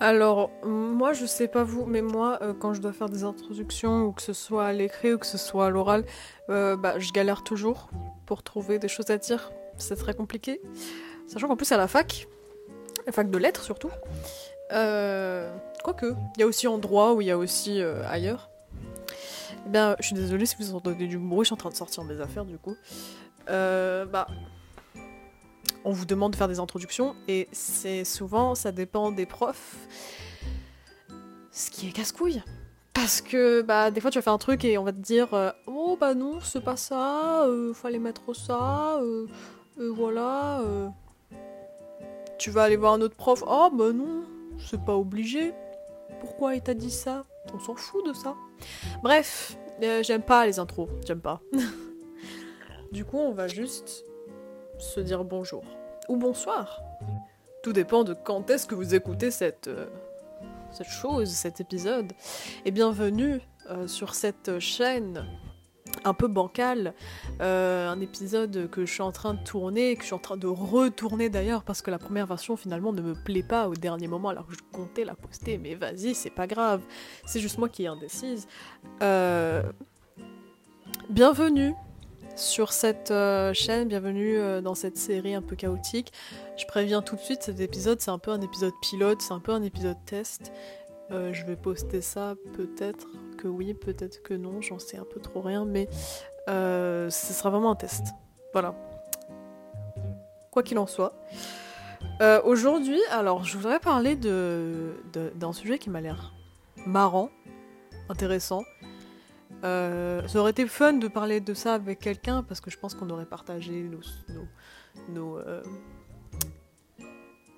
Alors, moi, je sais pas vous, mais moi, euh, quand je dois faire des introductions, ou que ce soit à l'écrit ou que ce soit à l'oral, euh, bah, je galère toujours pour trouver des choses à dire. C'est très compliqué. Sachant qu'en plus, à la fac, la fac de lettres surtout, euh, quoique, il y a aussi en droit ou il y a aussi ailleurs. Eh bien, je suis désolée si vous entendez du bruit, je suis en train de sortir mes affaires du coup. Bah, on vous demande de faire des introductions et c'est souvent, ça dépend des profs, ce qui est casse-couille. Parce que bah des fois tu vas faire un truc et on va te dire euh, oh bah non c'est pas ça, euh, fallait mettre ça, euh, voilà. Tu vas aller voir un autre prof, oh bah non c'est pas obligé. Pourquoi il t'a dit ça? On s'en fout de ça. Bref, j'aime pas les intros, j'aime pas. du coup on va juste se dire bonjour ou bonsoir. Tout dépend de quand est-ce que vous écoutez cette, euh, cette chose, cet épisode. Et bienvenue euh, sur cette chaîne un peu bancale, euh, un épisode que je suis en train de tourner, que je suis en train de retourner d'ailleurs, parce que la première version finalement ne me plaît pas au dernier moment, alors que je comptais la poster, mais vas-y, c'est pas grave, c'est juste moi qui est indécise. Bienvenue sur cette euh, chaîne, bienvenue euh, dans cette série un peu chaotique. Je préviens tout de suite, cet épisode c'est un peu un épisode pilote, c'est un peu un épisode test. Euh, je vais poster ça peut-être que oui, peut-être que non, j'en sais un peu trop rien, mais ce sera vraiment un test. Voilà. Quoi qu'il en soit. Aujourd'hui, alors je voudrais parler d'un sujet qui m'a l'air marrant, intéressant. Euh, ça aurait été fun de parler de ça avec quelqu'un parce que je pense qu'on aurait partagé nos, nos,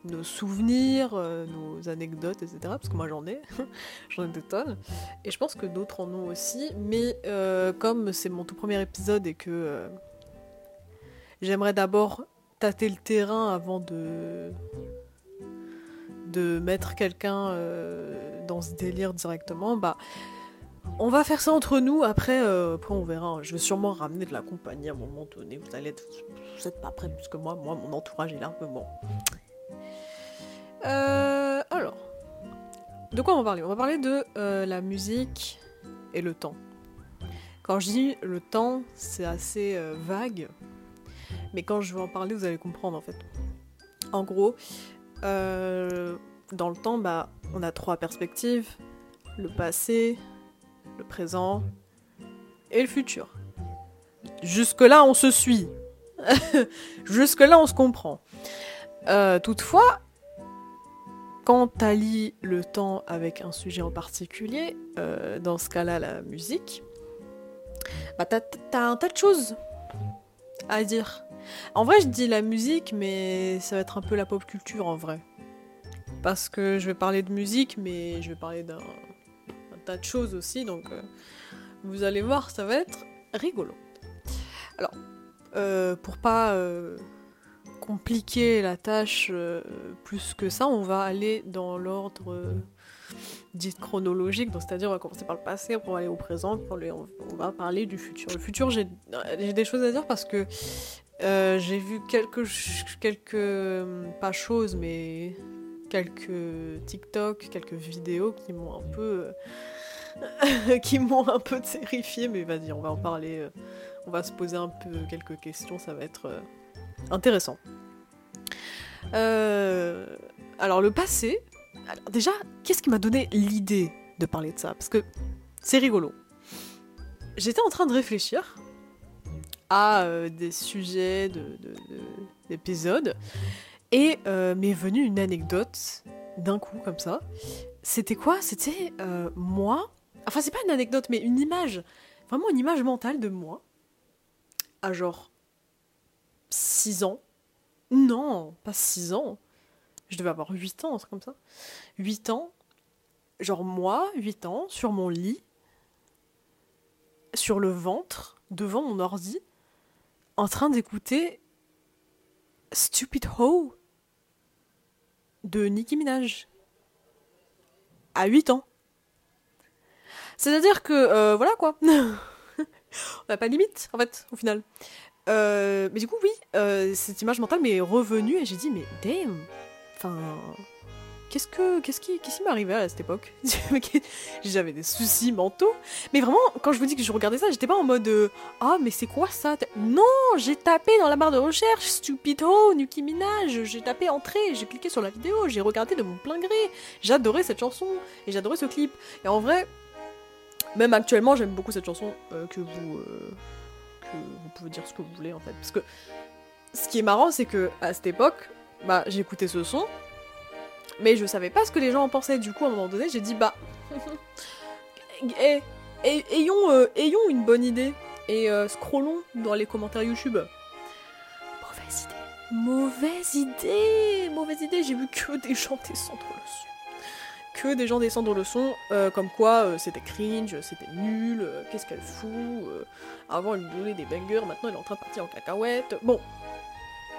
nos, euh, souvenirs, euh, nos anecdotes, etc. Parce que moi j'en ai, j'en ai des tonnes. Et je pense que d'autres en ont aussi. Mais comme c'est mon tout premier épisode et que j'aimerais d'abord tâter le terrain avant de de mettre quelqu'un dans ce délire directement, bah on va faire ça entre nous, après, euh, après on verra. Je vais sûrement ramener de la compagnie à un moment donné. Vous allez être, vous êtes pas prêts plus que moi. Moi, mon entourage est un peu bon. Alors, de quoi on va parler? On va parler de euh, la musique et le temps. Quand je dis le temps, c'est assez euh, vague, mais quand je vais en parler, vous allez comprendre en fait. En gros, dans le temps, bah, on a trois perspectives le passé, le présent et le futur. Jusque-là, on se suit. Jusque-là, on se comprend. Euh, toutefois, quand tu allies le temps avec un sujet en particulier, euh, dans ce cas-là, la musique, bah, t'as, un tas de choses à dire. En vrai, je dis la musique, mais ça va être un peu la pop culture en vrai. Parce que je vais parler de musique, mais je vais parler d'un un tas de choses aussi, donc euh, vous allez voir, ça va être rigolo. Alors, euh, pour pas euh, compliquer la tâche plus que ça, on va aller dans l'ordre dit chronologique, donc c'est-à-dire on va commencer par le passé, on va aller au présent, on, les- on- on va parler du futur. Le futur, j'ai des choses à dire parce que j'ai vu quelques, quelques, pas choses, mais quelques TikTok, quelques vidéos qui m'ont un peu, euh, qui m'ont un peu terrifié. Mais vas-y, on va en parler. euh, on va se poser un peu quelques questions. Ça va être euh, intéressant. Alors le passé. Alors déjà, qu'est-ce qui m'a donné l'idée de parler de ça? Parce que c'est rigolo. J'étais en train de réfléchir à des sujets de, de- de- d'épisodes et euh, m'est venue une anecdote d'un coup comme ça. C'était quoi? C'était euh, moi. Enfin, c'est pas une anecdote, mais une image. Vraiment une image mentale de moi. À genre 6 ans. Non, pas 6 ans. Je devais avoir 8 ans, un truc comme ça. 8 ans. Genre moi, 8 ans, sur mon lit. Sur le ventre, devant mon ordi. En train d'écouter Stupid Ho de Nicki Minaj. À 8 ans. C'est-à-dire que, euh, voilà quoi. On n'a pas de limite, en fait, au final. Euh, mais du coup, oui, euh, cette image mentale m'est revenue et j'ai dit, mais damn, enfin, qu'est-ce que qu'est-ce qui qu'est-ce m'arrivait à cette époque J'avais des soucis mentaux. Mais vraiment, quand je vous dis que je regardais ça, j'étais pas en mode euh, ah mais c'est quoi ça? Non, j'ai tapé dans la barre de recherche Stupido, Nicki Minaj. J'ai tapé entrée, j'ai cliqué sur la vidéo, j'ai regardé de mon plein gré. J'adorais cette chanson et j'adorais ce clip. Et en vrai, même actuellement, j'aime beaucoup cette chanson euh, que vous euh, que vous pouvez dire ce que vous voulez en fait, parce que ce qui est marrant, c'est que à cette époque, bah j'écoutais ce son mais je savais pas ce que les gens en pensaient. Du coup, à un moment donné, j'ai dit bah. Eh, eh, ayons, euh, ayons une bonne idée et euh, scrollons dans les commentaires YouTube. Mauvaise idée. Mauvaise idée Mauvaise idée, j'ai vu que des gens descendre le son. Que des gens descendre le son, euh, comme quoi c'était cringe, c'était nul, qu'est-ce qu'elle fout. avant elle nous donnait des bangers, maintenant elle est en train de partir en cacahuète. Bon,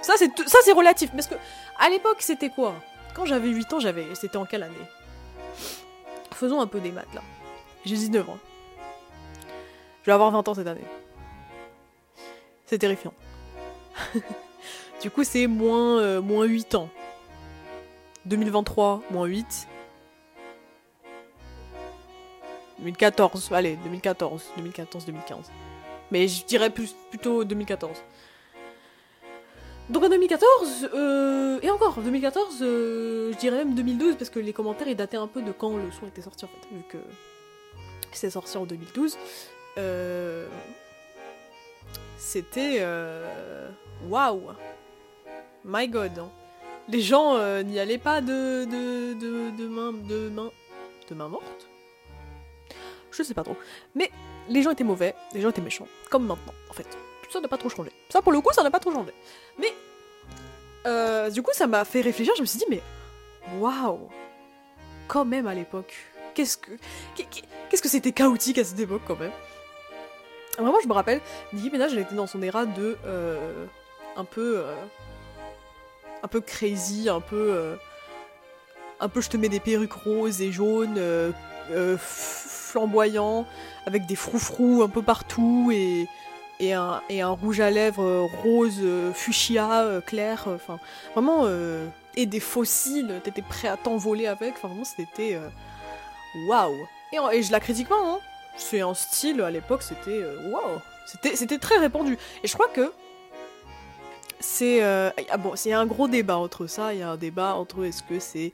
ça c'est ça c'est relatif, parce que à l'époque c'était quoi? Quand j'avais 8 ans, j'avais. C'était en quelle année? Faisons un peu des maths là. J'ai 19 ans. Je vais avoir 20 ans cette année. C'est terrifiant. du coup, c'est moins, euh, moins 8 ans. 2023, moins 8. 2014, allez, 2014, 2014, 2015. Mais je dirais plus, plutôt 2014. Donc en 2014, euh, et encore, 2014, euh, je dirais même 2012, parce que les commentaires dataient un peu de quand le son était sorti en fait, vu que c'est sorti en 2012. Euh, c'était. Waouh! My god! Hein. Les gens n'y allaient pas de, de, de, de main morte? Je sais pas trop. Mais les gens étaient mauvais, les gens étaient méchants, comme maintenant en fait ça n'a pas trop changé. Ça, pour le coup, ça n'a pas trop changé. Mais, euh, du coup, ça m'a fait réfléchir. Je me suis dit, mais waouh, quand même à l'époque. Qu'est-ce que, qu'est-ce que c'était chaotique à cette époque quand même. Vraiment, je me rappelle, Nicki Minaj, elle était dans son era de euh, un peu, euh, un peu crazy, un peu, un peu, je te mets des perruques roses et jaunes, flamboyants, avec des froufrous un peu partout et et un, rouge à lèvres euh, rose, euh, fuchsia, euh, clair, enfin vraiment, et des fossiles, t'étais prêt à t'envoler avec, enfin vraiment c'était waouh! Et, et, je la critique pas, hein, c'est un style, à l'époque c'était waouh! C'était très répandu. Et je crois que c'est ah bon, il y a un gros débat entre ça, il y a un débat entre est-ce que c'est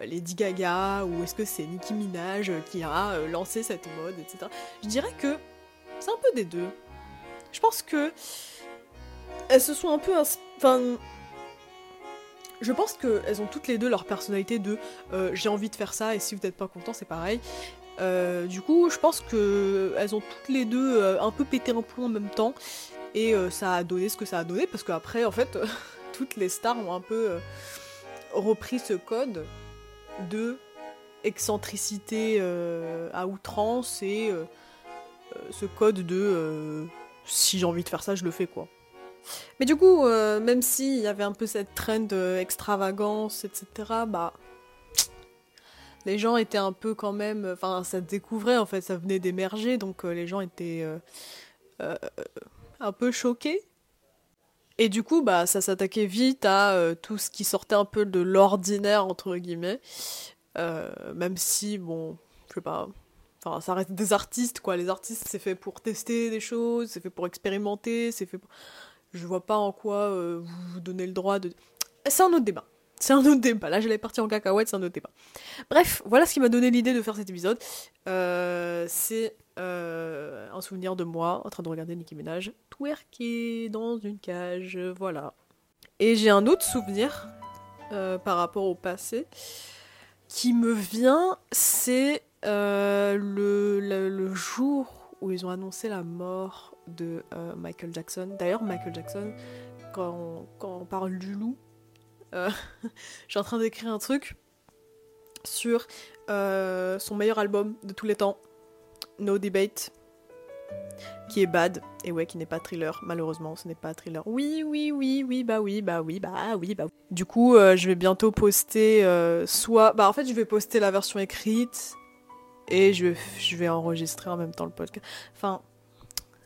Lady Gaga ou est-ce que c'est Nicki Minaj qui a lancé cette mode, etc. Je dirais que c'est un peu des deux. Je pense que elles se sont un peu, enfin, je pense qu'elles ont toutes les deux leur personnalité de euh, j'ai envie de faire ça et si vous n'êtes pas content c'est pareil. Euh, du coup, je pense que elles ont toutes les deux euh, un peu pété un plomb en même temps et ça a donné ce que ça a donné parce qu'après en fait toutes les stars ont un peu repris ce code de excentricité à outrance et ce code de si j'ai envie de faire ça, je le fais quoi. Mais du coup, euh, même s'il y avait un peu cette trend d'extravagance, etc., bah. Les gens étaient un peu quand même. Enfin, ça découvrait en fait, ça venait d'émerger, donc euh, les gens étaient euh, un peu choqués. Et du coup, bah, ça s'attaquait vite à tout ce qui sortait un peu de l'ordinaire, entre guillemets. même si, bon, je sais pas, Enfin, ça reste des artistes, quoi. Les artistes, c'est fait pour tester des choses, c'est fait pour expérimenter, c'est fait pour... Je vois pas en quoi euh, vous donnez le droit de... C'est un autre débat. C'est un autre débat. Là, j'allais partir en cacahuète, c'est un autre débat. Bref, voilà ce qui m'a donné l'idée de faire cet épisode. Euh, c'est euh, un souvenir de moi en train de regarder Nicki Minaj twerker dans une cage. Voilà. Et j'ai un autre souvenir par rapport au passé qui me vient, c'est euh, le, jour où ils ont annoncé la mort de euh, Michael Jackson. D'ailleurs, Michael Jackson, quand on, parle du loup, euh, je suis en train d'écrire un truc sur son meilleur album de tous les temps, No Debate, qui est bad, et ouais, qui n'est pas thriller, malheureusement, ce n'est pas thriller. Oui, oui, oui, oui, bah oui, bah oui, bah oui, bah oui. Du coup, je vais bientôt poster soit... Bah en fait, je vais poster la version écrite, et je, vais enregistrer en même temps le podcast. Enfin,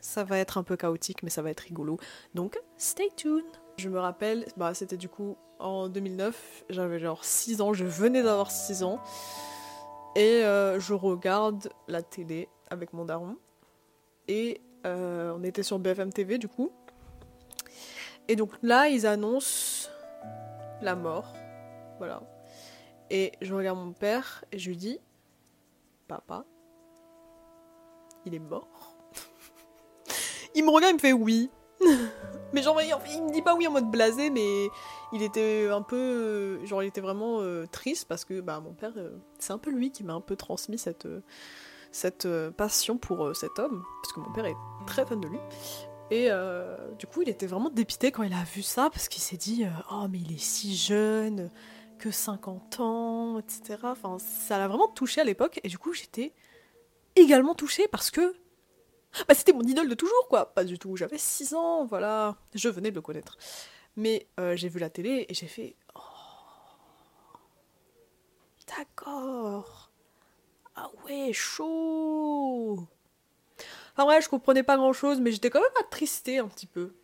ça va être un peu chaotique, mais ça va être rigolo. Donc, stay tuned. Je me rappelle, bah, c'était du coup en 2009. J'avais genre 6 ans, je venais d'avoir 6 ans. Et euh, je regarde la télé avec mon daron. Et euh, on était sur BFM TV du coup. Et donc là, ils annoncent la mort. Voilà. Et je regarde mon père et je lui dis Papa, il est mort. il me regarde, il me fait oui. mais genre, il me dit pas oui en mode blasé, mais il était un peu. Genre, il était vraiment euh, triste parce que bah, mon père, euh, c'est un peu lui qui m'a un peu transmis euh, cette passion pour cet homme. Parce que mon père est très fan de lui. Et du coup, il était vraiment dépité quand il a vu ça parce qu'il s'est dit Oh, mais il est si jeune, que 50 ans, etc. Enfin, ça l'a vraiment touché à l'époque. Et du coup, j'étais également touchée parce que bah, c'était mon idole de toujours, quoi. Pas du tout. J'avais 6 ans, voilà. Je venais de le connaître. Mais euh, j'ai vu la télé et j'ai fait. Oh. D'accord. Ah ouais, chaud. Enfin ouais, je comprenais pas grand chose, mais j'étais quand même attristée un petit peu.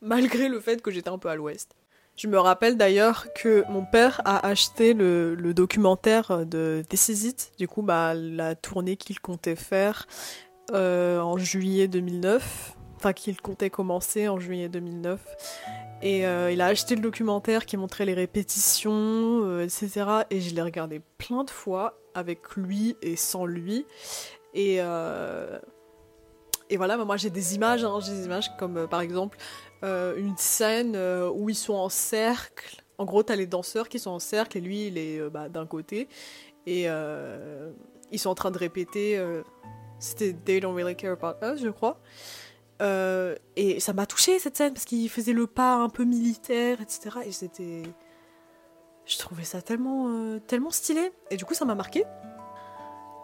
Malgré le fait que j'étais un peu à l'ouest. Je me rappelle d'ailleurs que mon père a acheté le, documentaire de This du coup bah, la tournée qu'il comptait faire euh, en juillet 2009, enfin qu'il comptait commencer en juillet 2009. Et euh, il a acheté le documentaire qui montrait les répétitions, euh, etc. Et je l'ai regardé plein de fois, avec lui et sans lui. Et, et voilà, moi j'ai des images, hein, j'ai des images comme par exemple une scène où ils sont en cercle. En gros, t'as les danseurs qui sont en cercle et lui, il est bah, d'un côté. Et ils sont en train de répéter c'était They Don't Really Care About Us, je crois. Euh, et ça m'a touché cette scène parce qu'il faisait le pas un peu militaire, etc. Et c'était. Je trouvais ça tellement, euh, tellement stylé. Et du coup, ça m'a marqué.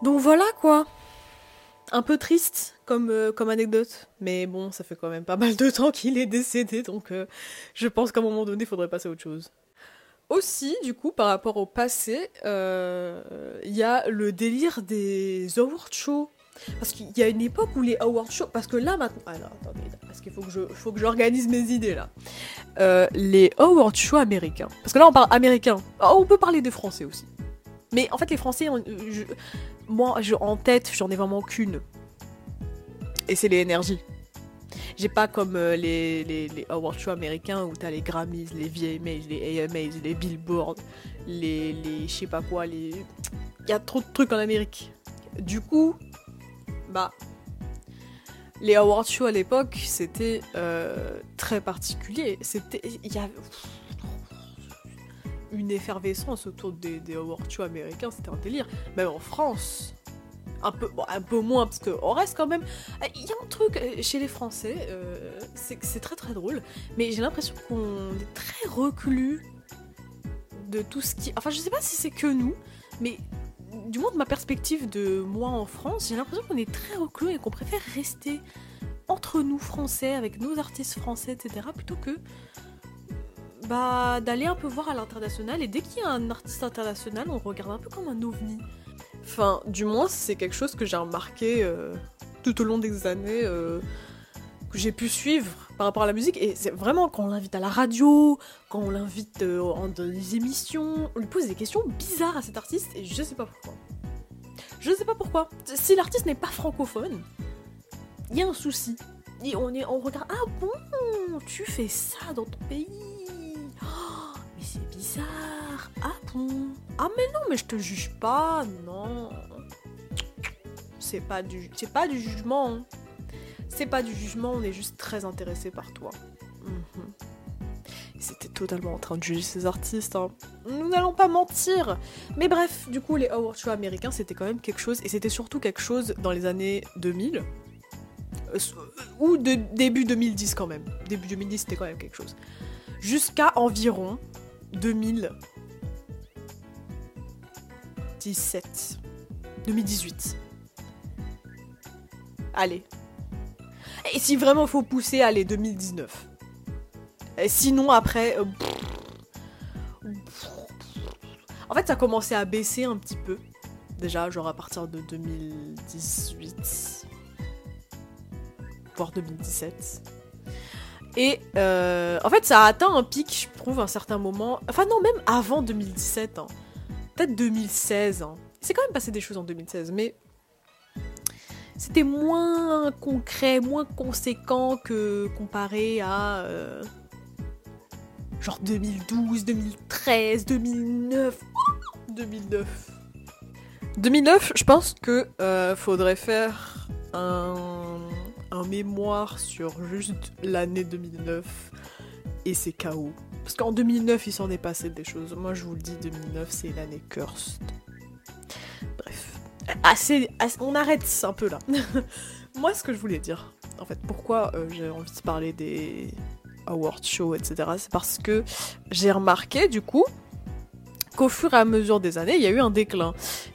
Donc voilà quoi. Un peu triste comme, euh, comme anecdote. Mais bon, ça fait quand même pas mal de temps qu'il est décédé. Donc je pense qu'à un moment donné, il faudrait passer à autre chose. Aussi, du coup, par rapport au passé, il y a le délire des award shows parce qu'il y a une époque où les award shows. Parce que là maintenant. Alors attendez, parce qu'il faut que faut que j'organise mes idées là. Euh, les award shows américains. Parce que là on parle américain. Oh, on peut parler des français aussi. Mais en fait, les français, moi en tête, j'en ai vraiment qu'une. Et c'est les énergies. J'ai pas comme euh, les, les, award shows américains où t'as les Grammys, les VMAs, les AMAs, les Billboard, les, les je sais pas quoi, les. Il y a trop de trucs en Amérique. Du coup, bah, les awards shows à l'époque, c'était euh, très particulier. C'était, y avait une effervescence autour des, des américains, c'était un délire. Même en France, un peu, un peu moins parce qu'on reste quand même. Il y a un truc euh, chez les Français, euh, c'est très très drôle, mais j'ai l'impression qu'on est très reclus de tout ce qui. Enfin, je sais pas si c'est que nous, mais du moins de ma perspective de moi en France, j'ai l'impression qu'on est très reclus et qu'on préfère rester entre nous français, avec nos artistes français, etc., plutôt que bah, d'aller un peu voir à l'international. Et dès qu'il y a un artiste international, on regarde un peu comme un ovni. Enfin, du moins, c'est quelque chose que j'ai remarqué euh, tout au long des années euh, que j'ai pu suivre par rapport à la musique. Et c'est vraiment quand on l'invite à la radio, quand on l'invite euh, en des émissions, on lui pose des questions bizarres à cet artiste et je sais pas pourquoi. Je sais pas pourquoi. Si l'artiste n'est pas francophone, il y a un souci. Et on, est, on regarde, ah bon, tu fais ça dans ton pays? C'est bizarre. Ah bon? Ah mais non, mais je te juge pas, non. C'est pas du, c'est pas du jugement. Hein. C'est pas du jugement, on est juste très intéressé par toi. Mhm. C'était totalement en train de juger ces artistes. Hein. Nous n'allons pas mentir. Mais bref, du coup, les award shows américains, c'était quand même quelque chose. Et c'était surtout quelque chose dans les années 2000. Euh, ou de début 2010 quand même. Début 2010, c'était quand même quelque chose. Jusqu'à environ 2017. 2018. Allez, et si vraiment faut pousser, allez, 2019. Et sinon, après. Euh, en fait, ça a commencé à baisser un petit peu. Déjà, genre à partir de 2018. Voire 2017. Et euh, en fait, ça a atteint un pic, je trouve, à un certain moment. Enfin, non, même avant 2017. hein. Peut-être 2016. hein. C'est quand même passé des choses en 2016, mais c'était moins concret, moins conséquent que comparé à euh, genre 2012, 2013, 2009, 2009. 2009, je pense que euh, faudrait faire un, un mémoire sur juste l'année 2009 et ses chaos. Parce qu'en 2009, il s'en est passé des choses. Moi, je vous le dis, 2009, c'est l'année cursed. Bref. Assez, assez- on arrête un peu là. Moi, ce que je voulais dire, en fait, pourquoi euh, j'ai envie de parler des awards shows, etc., c'est parce que j'ai remarqué, du coup, qu'au fur et à mesure des années, il y a eu un déclin.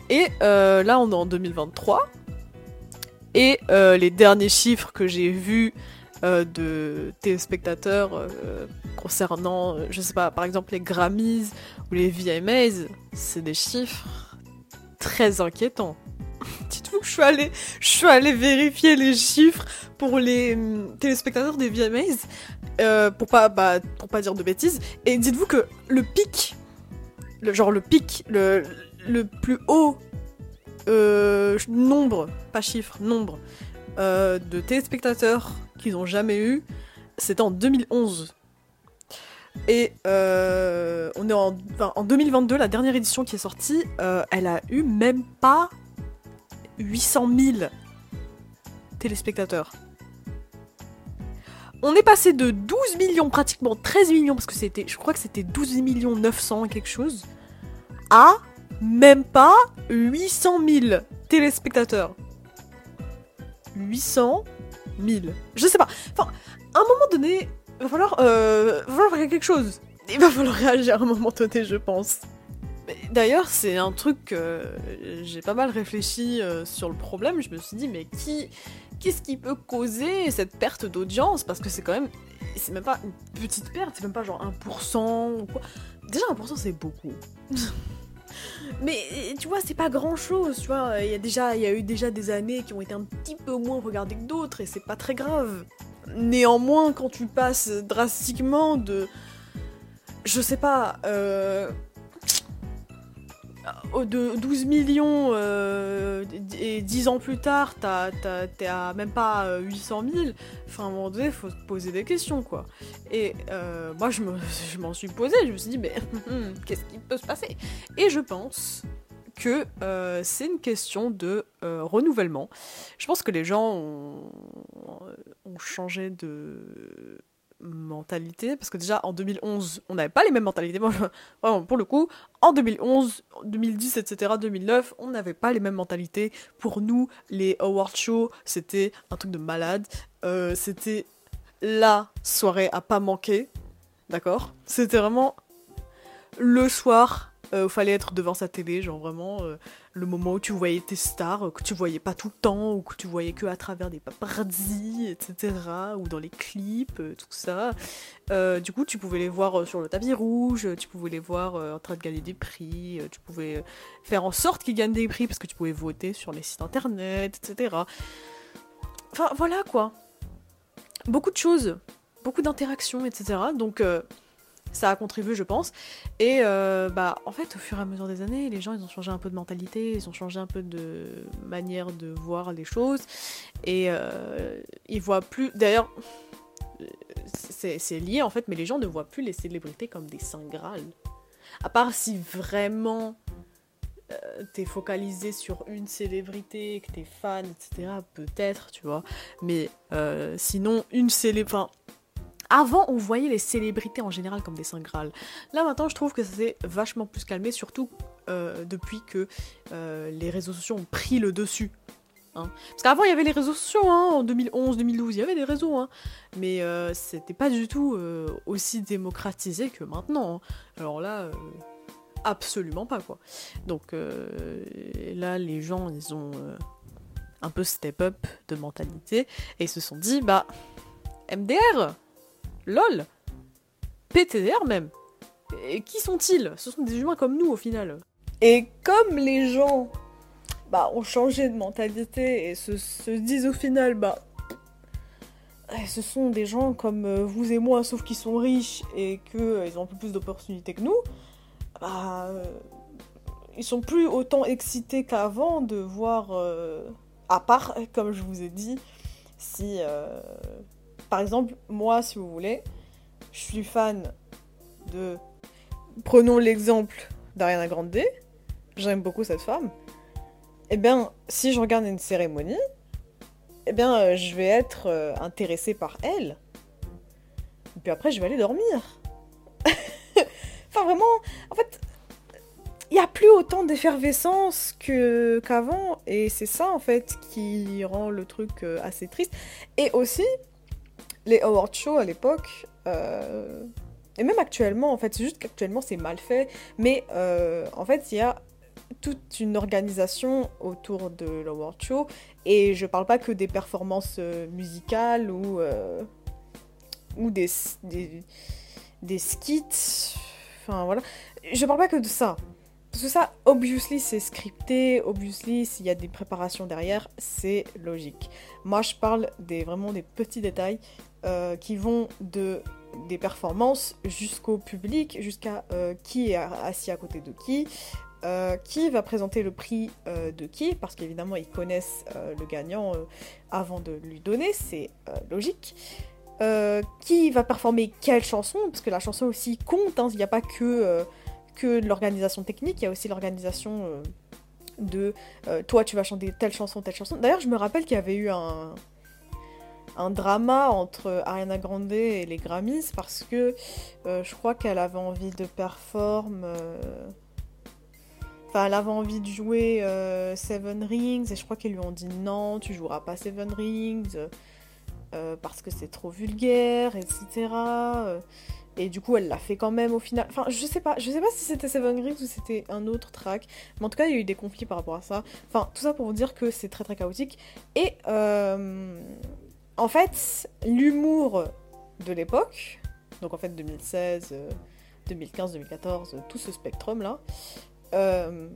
Et euh, là, on est en 2023. Et euh, les derniers chiffres que j'ai vus euh, de téléspectateurs euh, concernant, je sais pas, par exemple les Grammys ou les VMAs, c'est des chiffres très inquiétants. Dites-vous que je suis allée, je suis allée vérifier les chiffres pour les hum, téléspectateurs des VMAs, pour pas, bah, pour pas dire de bêtises. Et dites-vous que le pic, le genre le pic, le, le plus haut euh, nombre, pas chiffre, nombre euh, de téléspectateurs qu'ils ont jamais eu, c'était en 2011. Et euh, on est en, enfin, en 2022, la dernière édition qui est sortie, elle a eu même pas 800 000 téléspectateurs. On est passé de 12 millions, pratiquement 13 millions, parce que c'était, je crois que c'était 12 millions 900 et quelque chose, à même pas 800 000 téléspectateurs. 800 000. Je sais pas. Enfin, à un moment donné, il va falloir, euh, va falloir faire quelque chose. Il va falloir réagir à un moment donné, je pense. D'ailleurs, c'est un truc que j'ai pas mal réfléchi euh, sur le problème. Je me suis dit, mais qui, qu'est-ce qui peut causer cette perte d'audience? Parce que c'est quand même, c'est même pas une petite perte, c'est même pas genre 1% ou quoi. Déjà 1% c'est beaucoup. Mais tu vois, c'est pas grand chose, tu vois. Il y a déjà, il y a eu déjà des années qui ont été un petit peu moins regardées que d'autres et c'est pas très grave. Néanmoins, quand tu passes drastiquement de, je sais pas, euh, de 12 millions euh, et 10 ans plus tard, t'es à même pas euh, 800 000. Enfin, à un moment donné, faut se poser des questions, quoi. Et euh, moi, je me- je m'en suis posé, je me suis dit, mais qu'est-ce qui peut se passer? Et je pense que euh, c'est une question de euh, renouvellement. Je pense que les gens ont, ont changé de mentalité parce que déjà en 2011 on n'avait pas les mêmes mentalités. Pour le coup en 2011 2010 etc 2009 on n'avait pas les mêmes mentalités. Pour nous les award shows c'était un truc de malade. Euh, c'était la soirée à pas manquer d'accord? C'était vraiment le soir euh, où il fallait être devant sa télé, genre vraiment euh, le moment où tu voyais tes stars, que tu voyais pas tout le temps, ou que tu voyais que à travers des paparazzi, etc., ou dans les clips, euh, tout ça. Euh, du coup, tu pouvais les voir euh, sur le tapis rouge, tu pouvais les voir en train de gagner des prix, tu pouvais faire en sorte qu'ils gagnent des prix parce que tu pouvais voter sur les sites internet, etc. Enfin, voilà quoi. Beaucoup de choses, beaucoup d'interactions, etc. Donc, ça a contribué, je pense. Et euh, bah, en fait, au fur et à mesure des années, les gens, ils ont changé un peu de mentalité, ils ont changé un peu de manière de voir les choses. Et euh, ils voient plus. D'ailleurs, c'est lié en fait, mais les gens ne voient plus les célébrités comme des saints Graal. À part si vraiment euh, t'es focalisé sur une célébrité, que t'es fan, etc., peut-être, tu vois. Mais euh, sinon, une célébrité. Avant, on voyait les célébrités en général comme des saints Graal. Là, maintenant, je trouve que ça s'est vachement plus calmé, surtout euh, depuis que euh, les réseaux sociaux ont pris le dessus. hein. Parce qu'avant, il y avait les réseaux sociaux, hein, en 2011, 2012, il y avait des réseaux, hein. mais euh, c'était pas du tout aussi démocratisé que maintenant. hein. Alors là, absolument pas, quoi. Donc là, les gens, ils ont un peu step up de mentalité et ils se sont dit, bah, MDR LOL. PTDR même. Et qui sont-ils? Ce sont des humains comme nous au final. Et comme les gens bah, ont changé de mentalité et se, se disent au final, bah eh, ce sont des gens comme euh, vous et moi, sauf qu'ils sont riches et qu'ils ont un peu plus d'opportunités que nous, bah, euh, ils sont plus autant excités qu'avant de voir, à part, comme je vous ai dit, si, par exemple, moi, si vous voulez, je suis fan de... Prenons l'exemple d'Ariana Grande, j'aime beaucoup cette femme. Eh bien, si je regarde une cérémonie, eh bien, euh, je vais être euh, intéressée par elle. Et puis après, je vais aller dormir. enfin, vraiment, en fait, il n'y a plus autant d'effervescence qu'avant. Et c'est ça, en fait, qui rend le truc euh, assez triste. Et aussi, les award shows à l'époque, et même actuellement, en fait, c'est juste qu'actuellement, c'est mal fait. Mais en fait, il y a toute une organisation autour de l'award show et je parle pas que des performances euh, musicales ou, euh, ou des, des, des, skits. Enfin voilà. Je parle pas que de ça. Parce que ça, obviously, c'est scripté, obviously, s'il y a des préparations derrière, c'est logique. Moi, je parle des, vraiment des petits détails euh, qui vont de des performances jusqu'au public, jusqu'à qui est assis à côté de qui, euh, qui va présenter le prix euh, de qui, parce qu'évidemment ils connaissent euh, le gagnant avant de lui donner, c'est logique. qui va performer quelle chanson, parce que la chanson aussi compte, hein. il n'y a pas que, que l'organisation technique, il y a aussi l'organisation de toi tu vas chanter telle chanson, telle chanson. D'ailleurs je me rappelle qu'il y avait eu un, un drama entre Ariana Grande et les Grammys, parce que je crois qu'elle avait envie de performer Enfin, elle avait envie de jouer euh, Seven Rings et je crois qu'ils lui ont dit non, tu joueras pas Seven Rings euh, parce que c'est trop vulgaire, etc. Et du coup, elle l'a fait quand même au final. Enfin, je sais pas, je sais pas si c'était Seven Rings ou c'était un autre track, mais en tout cas, il y a eu des conflits par rapport à ça. Enfin, tout ça pour vous dire que c'est très très chaotique. Et euh, en fait, l'humour de l'époque, donc en fait 2016, 2015, 2014, tout ce spectrum là. Euh,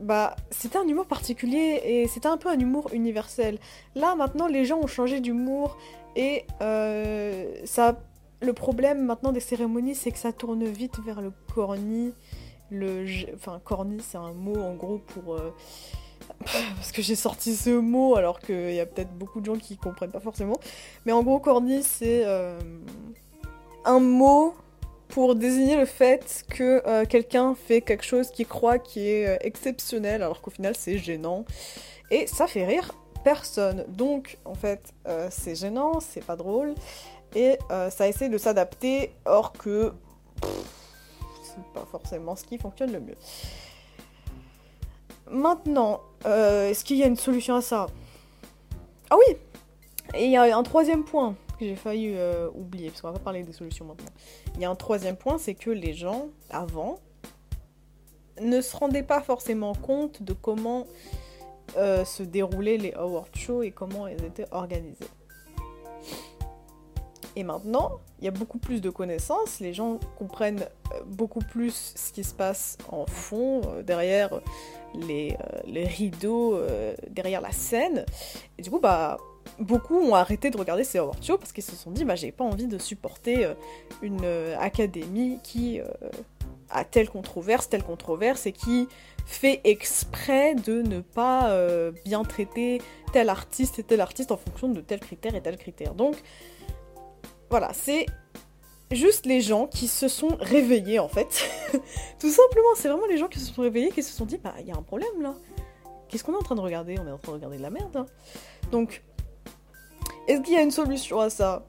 bah, c'était un humour particulier et c'était un peu un humour universel. Là, maintenant, les gens ont changé d'humour et euh, ça. Le problème maintenant des cérémonies, c'est que ça tourne vite vers le corny. Le, enfin, corny, c'est un mot en gros pour. Euh, parce que j'ai sorti ce mot alors qu'il y a peut-être beaucoup de gens qui comprennent pas forcément. Mais en gros, corny, c'est un mot pour désigner le fait que euh, quelqu'un fait quelque chose qui croit qui est euh, exceptionnel alors qu'au final c'est gênant. Et ça fait rire personne. Donc en fait euh, c'est gênant, c'est pas drôle. Et ça essaie de s'adapter or que c'est pas forcément ce qui fonctionne le mieux. Maintenant, est-ce qu'il y a une solution à ça? Ah oui Et il y a un troisième point que j'ai failli euh, oublier, parce qu'on va pas parler des solutions maintenant. Il y a un troisième point, c'est que les gens, avant, ne se rendaient pas forcément compte de comment euh, se déroulaient les award shows et comment ils étaient organisés. Et maintenant, il y a beaucoup plus de connaissances, les gens comprennent euh, beaucoup plus ce qui se passe en fond, derrière les, les rideaux, derrière la scène. Et du coup, bah, beaucoup ont arrêté de regarder ces award shows parce qu'ils se sont dit bah j'ai pas envie de supporter euh, une euh, académie qui euh, a telle controverse, telle controverse et qui fait exprès de ne pas bien traiter tel artiste et tel artiste en fonction de tel critère et tel critère. Donc voilà, c'est juste les gens qui se sont réveillés en fait. Tout simplement, c'est vraiment les gens qui se sont réveillés qui se sont dit bah il y a un problème là. Qu'est-ce qu'on est en train de regarder? On est en train de regarder de la merde. Hein. Donc est-ce qu'il y a une solution à ça?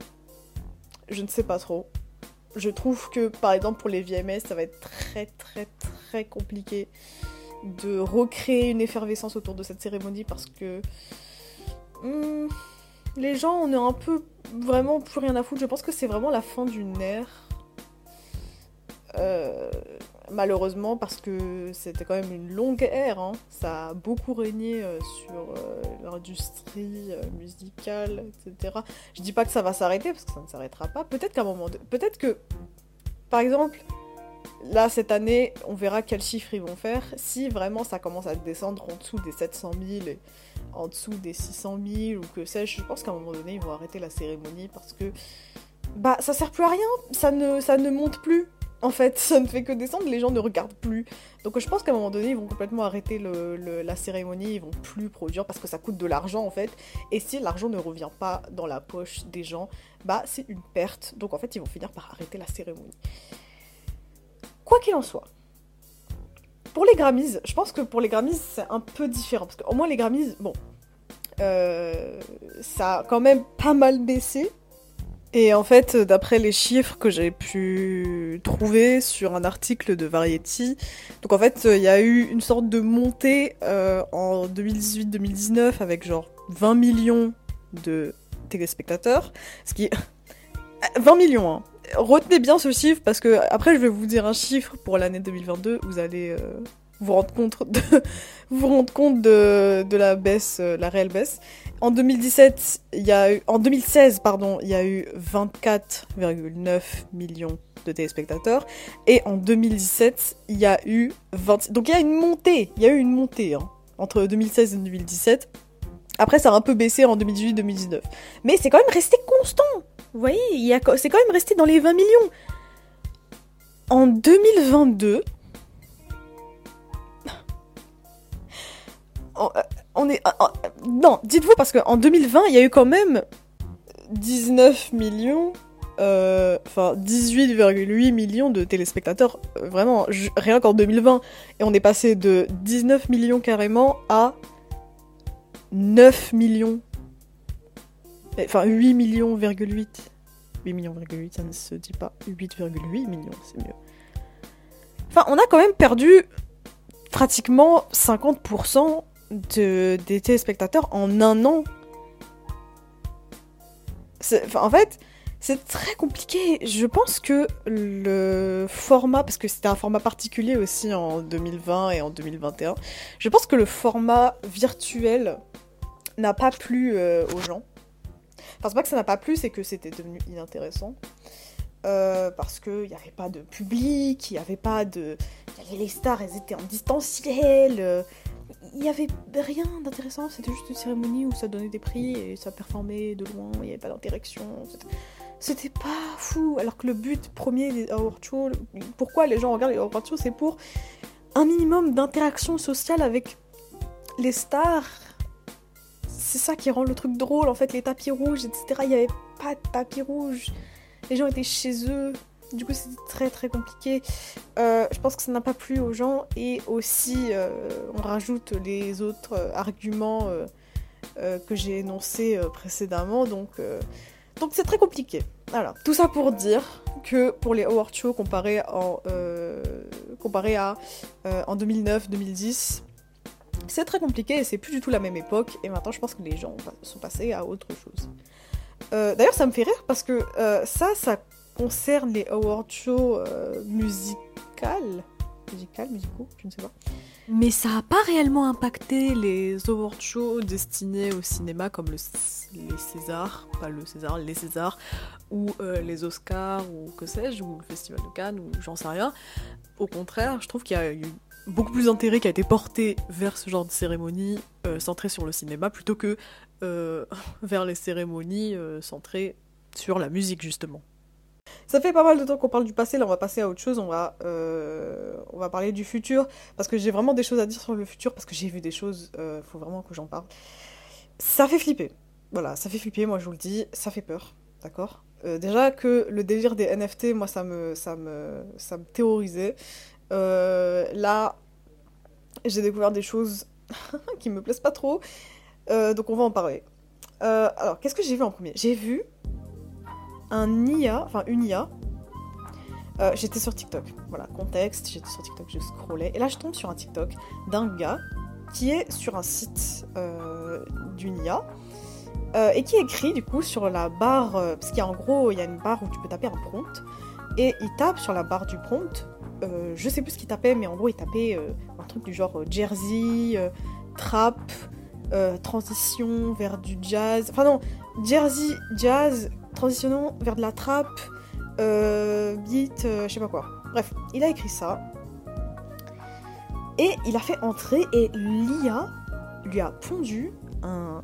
Je ne sais pas trop. Je trouve que par exemple pour les VMS, ça va être très très très compliqué de recréer une effervescence autour de cette cérémonie parce que hmm, les gens on est un peu vraiment plus rien à foutre. Je pense que c'est vraiment la fin d'une ère. Euh, malheureusement parce que c'était quand même une longue ère, hein. ça a beaucoup régné euh, sur euh, l'industrie musicale, etc. Je dis pas que ça va s'arrêter parce que ça ne s'arrêtera pas. Peut-être qu'à un moment, de... peut-être que, par exemple, là cette année, on verra quels chiffres ils vont faire. Si vraiment ça commence à descendre en dessous des 700 000 en dessous des 600 000 ou que sais-je, je pense qu'à un moment donné, ils vont arrêter la cérémonie parce que bah ça sert plus à rien, ça ne, ça ne monte plus. En fait, ça ne fait que descendre, les gens ne regardent plus. Donc je pense qu'à un moment donné, ils vont complètement arrêter le, la cérémonie, ils vont plus produire parce que ça coûte de l'argent en fait. Et si l'argent ne revient pas dans la poche des gens, bah c'est une perte. Donc en fait, ils vont finir par arrêter la cérémonie. Quoi qu'il en soit, pour les Grammys, je pense que pour les Grammys, c'est un peu différent. Parce qu'au moins, les Grammys, bon, euh, ça a quand même pas mal baissé. Et en fait, d'après les chiffres que j'ai pu trouver sur un article de Variety, donc en fait, il y a eu une sorte de montée euh, en 2018-2019 avec genre 20 millions de téléspectateurs, ce qui 20 millions, hein. Retenez bien ce chiffre parce que après je vais vous dire un chiffre pour l'année 2022, vous allez euh, vous rendre compte de, vous rendre compte de, de la baisse, euh, la réelle baisse. En 2017, il y a eu, en 2016, pardon, il y a eu 24,9 millions de téléspectateurs. Et en 2017, il y a eu 20... Donc il y a une montée, il y a eu une montée hein, entre 2016 et 2017. Après, ça a un peu baissé en 2018-2019. Mais c'est quand même resté constant. Vous voyez, c'est quand même resté dans les 20 millions. En 2022, euh, on est. Non, dites-vous, parce qu'en 2020, il y a eu quand même 19 millions. Euh, enfin, 18,8 millions de téléspectateurs. Euh, vraiment, rien qu'en 2020. Et on est passé de 19 millions carrément à 9 millions. Enfin, 8 millions, 8 millions, 8, ça ne se dit pas. 8,8 millions, c'est mieux. Enfin, on a quand même perdu pratiquement 50% de, des téléspectateurs en un an. En fait, c'est très compliqué. Je pense que le format, parce que c'était un format particulier aussi en 2020 et en 2021, je pense que le format virtuel n'a pas plu euh, aux gens. Enfin, c'est pas que ça n'a pas plu, c'est que c'était devenu inintéressant. Euh, parce qu'il n'y avait pas de public, il n'y avait pas de. Les stars, elles étaient en distanciel. Euh, il n'y avait rien d'intéressant, c'était juste une cérémonie où ça donnait des prix et ça performait de loin, il n'y avait pas d'interaction. C'était pas fou. Alors que le but premier des award shows, pourquoi les gens regardent les award shows, c'est pour un minimum d'interaction sociale avec les stars. C'est ça qui rend le truc drôle, en fait, les tapis rouges, etc. Il n'y avait pas de tapis rouges. Les gens étaient chez eux. Du coup, c'était très très compliqué. Euh, je pense que ça n'a pas plu aux gens. Et aussi, euh, on rajoute les autres euh, arguments que j'ai énoncés précédemment. Donc, donc c'est très compliqué. Voilà. Tout ça pour dire que pour les award shows comparé, en, comparé à en 2009-2010, c'est très compliqué et c'est plus du tout la même époque. Et maintenant, je pense que les gens sont passés à autre chose. D'ailleurs, ça me fait rire parce que ça, ça concerne les award shows euh, musicales, musical, musicaux, je ne sais pas. Mais ça n'a pas réellement impacté les award shows destinés au cinéma comme le, les Césars, pas le César, les Césars, ou euh, les Oscars, ou que sais-je, ou le Festival de Cannes, ou j'en sais rien. Au contraire, je trouve qu'il y a eu beaucoup plus d'intérêt qui a été porté vers ce genre de cérémonie euh, centrée sur le cinéma plutôt que vers les cérémonies centrées sur la musique justement. Ça fait pas mal de temps qu'on parle du passé, là on va passer à autre chose, on va, euh, on va parler du futur, parce que j'ai vraiment des choses à dire sur le futur, parce que j'ai vu des choses, euh, faut vraiment que j'en parle. Ça fait flipper, voilà, ça fait flipper, moi je vous le dis, ça fait peur, d'accord? Euh, Déjà que le délire des NFT, moi ça me, ça me, ça me terrorisait. Là, j'ai découvert des choses qui me plaisent pas trop, donc on va en parler. alors, qu'est-ce que j'ai vu en premier? J'ai vu un IA, enfin une IA. Euh, j'étais sur TikTok, voilà, contexte, j'étais sur TikTok, je scrollais, et là je tombe sur un TikTok d'un gars qui est sur un site euh, d'une IA, euh, et qui écrit du coup sur la barre, parce qu'il en gros, il y a une barre où tu peux taper un prompt, et il tape sur la barre du prompt, je sais plus ce qu'il tapait, mais en gros il tapait un truc du genre Jersey, trap, transition vers du jazz, enfin non, Jersey, jazz, transitionnons vers de la euh, beat, euh, je sais pas quoi. Bref, il a écrit ça. Et il a fait entrer et l'IA lui a pondu un,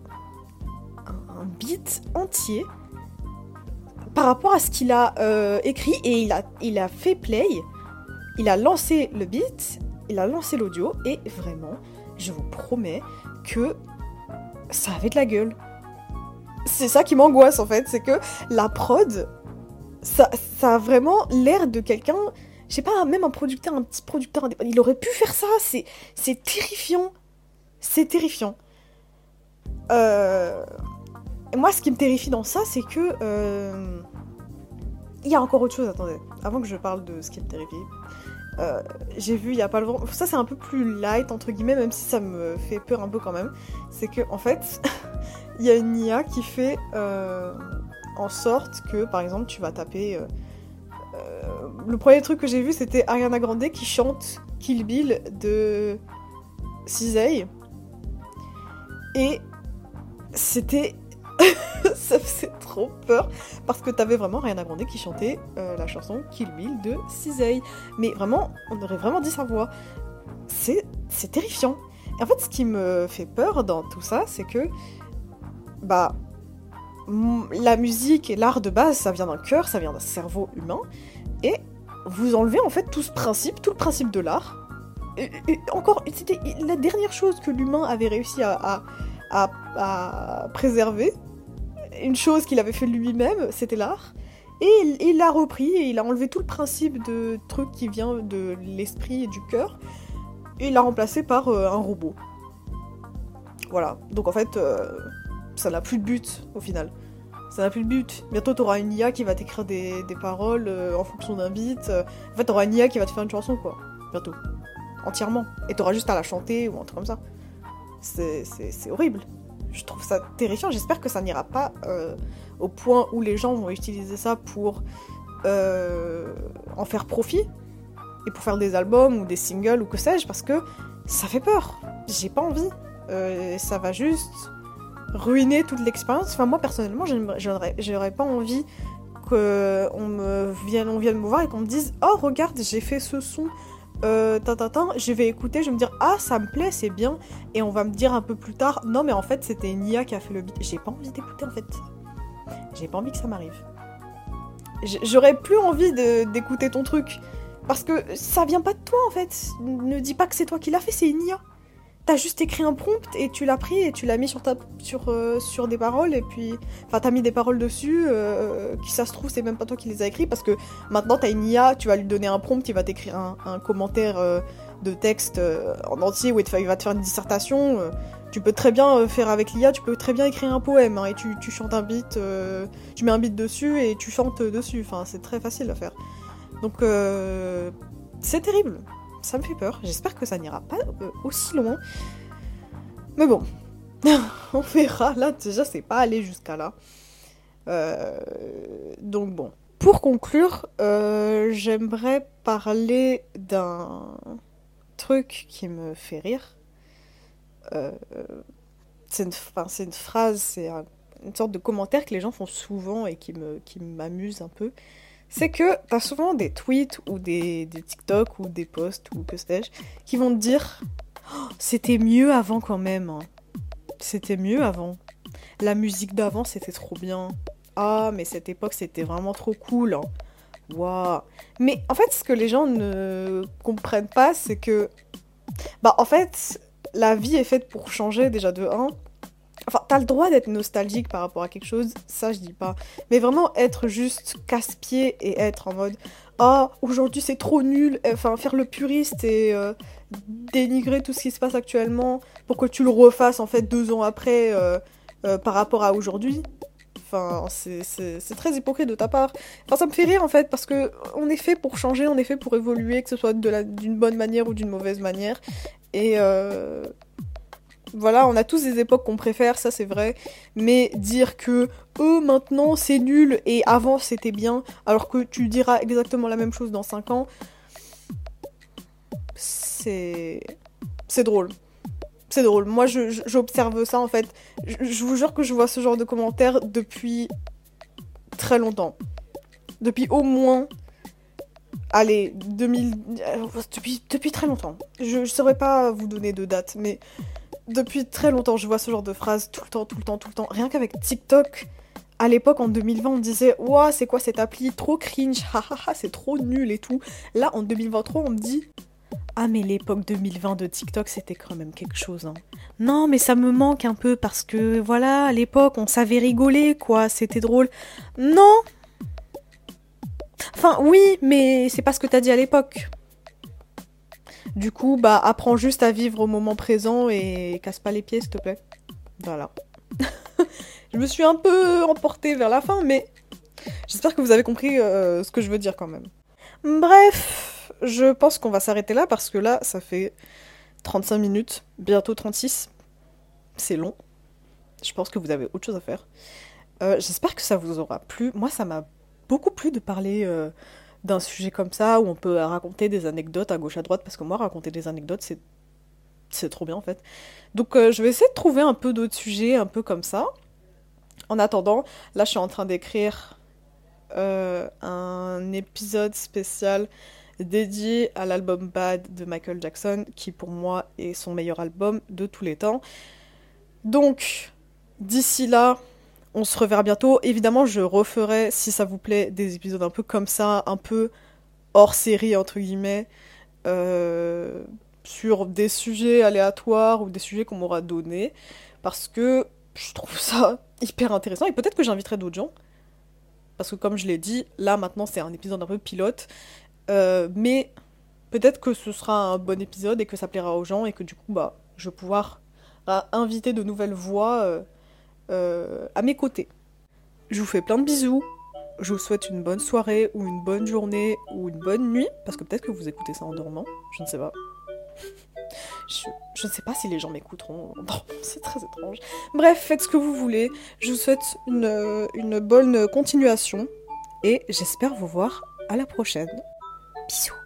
beat entier par rapport à ce qu'il a euh, écrit et il a, il a fait play, il a lancé le beat, il a lancé l'audio et vraiment, je vous promets que ça avait de la gueule. C'est ça qui m'angoisse en fait, c'est que la prod, ça, ça a vraiment l'air de quelqu'un, je sais pas, même un producteur, un petit producteur il aurait pu faire ça, c'est, c'est terrifiant. C'est terrifiant. Euh, moi, ce qui me terrifie dans ça, c'est que. Euh, il y a encore autre chose, attendez, avant que je parle de ce qui me terrifie. Euh, j'ai vu il y a pas longtemps, ça c'est un peu plus light entre guillemets, même si ça me fait peur un peu quand même. C'est que en fait, il y a une IA qui fait en sorte que par exemple tu vas taper. le premier truc que j'ai vu c'était Ariana Grande qui chante Kill Bill de Cisei et c'était. ça faisait trop peur parce que t'avais vraiment Ariana Grande qui chantait euh, la chanson Kill Bill de Cisei. Mais vraiment, on aurait vraiment dit sa voix. C'est, terrifiant. Et en fait, ce qui me fait peur dans tout ça, c'est que. Bah. La musique et l'art de base, ça vient d'un cœur, ça vient d'un cerveau humain. Et vous enlevez en fait tout ce principe, tout le principe de l'art. Encore, c'était la dernière chose que l'humain avait réussi à à, préserver. Une chose qu'il avait fait lui-même, c'était l'art. Et il l'a repris et il a enlevé tout le principe de truc qui vient de l'esprit et du cœur. Et il l'a remplacé par euh, un robot. Voilà. Donc en fait, euh, ça n'a plus de but au final. Ça n'a plus de but. Bientôt, t'auras une IA qui va t'écrire des, paroles euh, en fonction d'un beat. En fait, t'auras une IA qui va te faire une chanson, quoi. Bientôt. Entièrement. Et t'auras juste à la chanter ou un truc comme ça. C'est horrible. Je trouve ça terrifiant. J'espère que ça n'ira pas euh, au point où les gens vont utiliser ça pour euh, en faire profit et pour faire des albums ou des singles ou que sais-je, parce que ça fait peur. J'ai pas envie. Euh, ça va juste ruiner toute l'expérience. Enfin, moi personnellement, j'aurais pas envie qu'on vienne, vienne me voir et qu'on me dise Oh, regarde, j'ai fait ce son euh, je vais écouter, je vais me dire ah ça me plaît, c'est bien, et on va me dire un peu plus tard non mais en fait c'était une qui a fait le beat. J'ai pas envie d'écouter en fait. J'ai pas envie que ça m'arrive. J'aurais plus envie d'écouter ton truc parce que ça vient pas de toi en fait. Ne dis pas que c'est toi qui l'as fait, c'est une t'as juste écrit un prompt et tu l'as pris et tu l'as mis sur, ta, sur, euh, des paroles et puis. Enfin, t'as mis des paroles dessus, euh, qui ça se trouve, c'est même pas toi qui les as écrits parce que maintenant t'as une IA, tu vas lui donner un prompt, il va t'écrire un, commentaire euh, de texte en entier où il va te faire une dissertation. tu peux très bien faire avec l'IA, tu peux très bien écrire un poème hein, et tu, tu, chantes un beat, tu mets un beat dessus et tu chantes dessus. Enfin, c'est très facile à faire. Donc, c'est terrible ça me fait peur. J'espère que ça n'ira pas euh, aussi loin. Mais bon, on verra. Là, déjà, c'est pas aller jusqu'à là. Euh, donc bon. Pour conclure, euh, j'aimerais parler d'un truc qui me fait rire. c'est une, une, phrase, c'est une sorte de commentaire que les gens font souvent et qui m'amuse qui un peu c'est que t'as souvent des tweets ou des, des, TikTok ou des posts ou que sais-je qui vont te dire oh, c'était mieux avant quand même. Hein. C'était mieux avant. La musique d'avant c'était trop bien. Ah mais cette époque c'était vraiment trop cool. Hein. Waouh. Mais en fait ce que les gens ne comprennent pas c'est que bah en fait la vie est faite pour changer déjà de 1 Enfin, t'as le droit d'être nostalgique par rapport à quelque chose, ça je dis pas. Mais vraiment être juste casse-pied et être en mode Ah, aujourd'hui c'est trop nul, enfin faire le puriste et euh, dénigrer tout ce qui se passe actuellement pour que tu le refasses en fait deux ans après euh, euh, par rapport à aujourd'hui. Enfin, c'est très hypocrite de ta part. Enfin, ça me fait rire en fait parce que on est fait pour changer, on est fait pour évoluer, que ce soit d'une bonne manière ou d'une mauvaise manière. Et voilà, on a tous des époques qu'on préfère, ça c'est vrai. Mais dire que eux maintenant c'est nul et avant c'était bien, alors que tu diras exactement la même chose dans 5 ans, c'est. C'est drôle. C'est drôle. Moi j'observe ça en fait. Je, vous jure que je vois ce genre de commentaires depuis très longtemps. Depuis au moins. Allez, 2000. Depuis, depuis très longtemps. Je ne saurais pas vous donner de date, mais depuis très longtemps, je vois ce genre de phrase tout le temps, tout le temps, tout le temps. Rien qu'avec TikTok, à l'époque, en 2020, on disait Ouah, c'est quoi cette appli? Trop cringe, c'est trop nul et tout. Là, en 2023, on me dit Ah, mais l'époque 2020 de TikTok, c'était quand même quelque chose. Hein. Non, mais ça me manque un peu parce que, voilà, à l'époque, on savait rigoler, quoi, c'était drôle. Non Enfin, oui, mais c'est pas ce que t'as dit à l'époque. Du coup, bah, apprends juste à vivre au moment présent et casse pas les pieds, s'il te plaît. Voilà. je me suis un peu emportée vers la fin, mais j'espère que vous avez compris euh, ce que je veux dire quand même. Bref, je pense qu'on va s'arrêter là parce que là, ça fait 35 minutes, bientôt 36. C'est long. Je pense que vous avez autre chose à faire. Euh, j'espère que ça vous aura plu. Moi, ça m'a beaucoup plu de parler euh, d'un sujet comme ça où on peut raconter des anecdotes à gauche à droite parce que moi raconter des anecdotes c'est trop bien en fait. Donc euh, je vais essayer de trouver un peu d'autres sujets un peu comme ça. En attendant, là je suis en train d'écrire euh, un épisode spécial dédié à l'album Bad de Michael Jackson qui pour moi est son meilleur album de tous les temps. Donc d'ici là, on se reverra bientôt. Évidemment, je referai, si ça vous plaît, des épisodes un peu comme ça, un peu hors série, entre guillemets, euh, sur des sujets aléatoires ou des sujets qu'on m'aura donnés, parce que je trouve ça hyper intéressant, et peut-être que j'inviterai d'autres gens, parce que comme je l'ai dit, là maintenant c'est un épisode un peu pilote, euh, mais peut-être que ce sera un bon épisode et que ça plaira aux gens, et que du coup, bah, je vais pouvoir inviter de nouvelles voix. Euh, euh, à mes côtés. Je vous fais plein de bisous. Je vous souhaite une bonne soirée ou une bonne journée ou une bonne nuit, parce que peut-être que vous écoutez ça en dormant, je ne sais pas. Je, ne sais pas si les gens m'écouteront. c'est très étrange. Bref, faites ce que vous voulez. Je vous souhaite une bonne continuation et j'espère vous voir à la prochaine. Bisous.